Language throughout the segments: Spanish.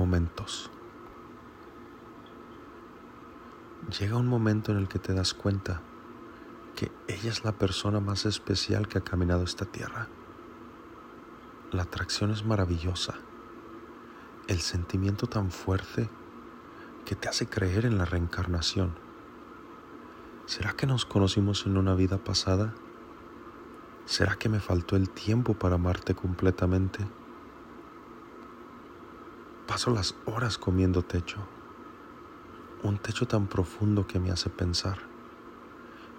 momentos. Llega un momento en el que te das cuenta que ella es la persona más especial que ha caminado esta tierra. La atracción es maravillosa. El sentimiento tan fuerte que te hace creer en la reencarnación. ¿Será que nos conocimos en una vida pasada? ¿Será que me faltó el tiempo para amarte completamente? Paso las horas comiendo techo, un techo tan profundo que me hace pensar,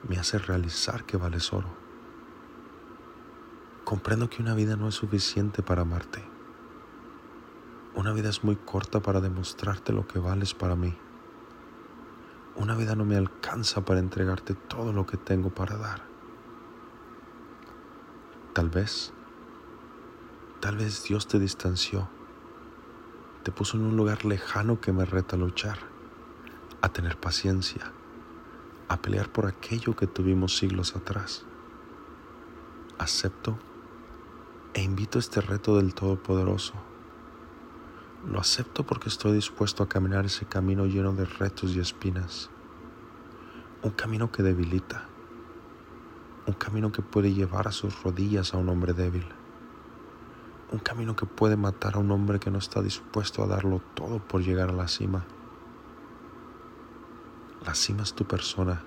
me hace realizar que vales oro. Comprendo que una vida no es suficiente para amarte. Una vida es muy corta para demostrarte lo que vales para mí. Una vida no me alcanza para entregarte todo lo que tengo para dar. Tal vez, tal vez Dios te distanció te puso en un lugar lejano que me reta a luchar, a tener paciencia, a pelear por aquello que tuvimos siglos atrás. Acepto e invito este reto del Todopoderoso. Lo acepto porque estoy dispuesto a caminar ese camino lleno de retos y espinas. Un camino que debilita. Un camino que puede llevar a sus rodillas a un hombre débil un camino que puede matar a un hombre que no está dispuesto a darlo todo por llegar a la cima. La cima es tu persona,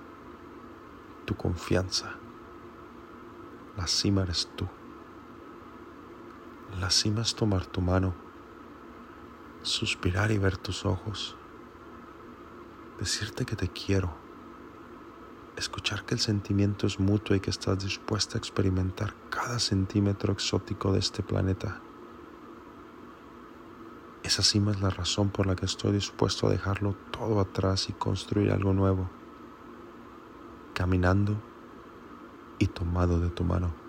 tu confianza. La cima eres tú. La cima es tomar tu mano, suspirar y ver tus ojos, decirte que te quiero escuchar que el sentimiento es mutuo y que estás dispuesta a experimentar cada centímetro exótico de este planeta. Esa cima es la razón por la que estoy dispuesto a dejarlo todo atrás y construir algo nuevo, caminando y tomado de tu mano.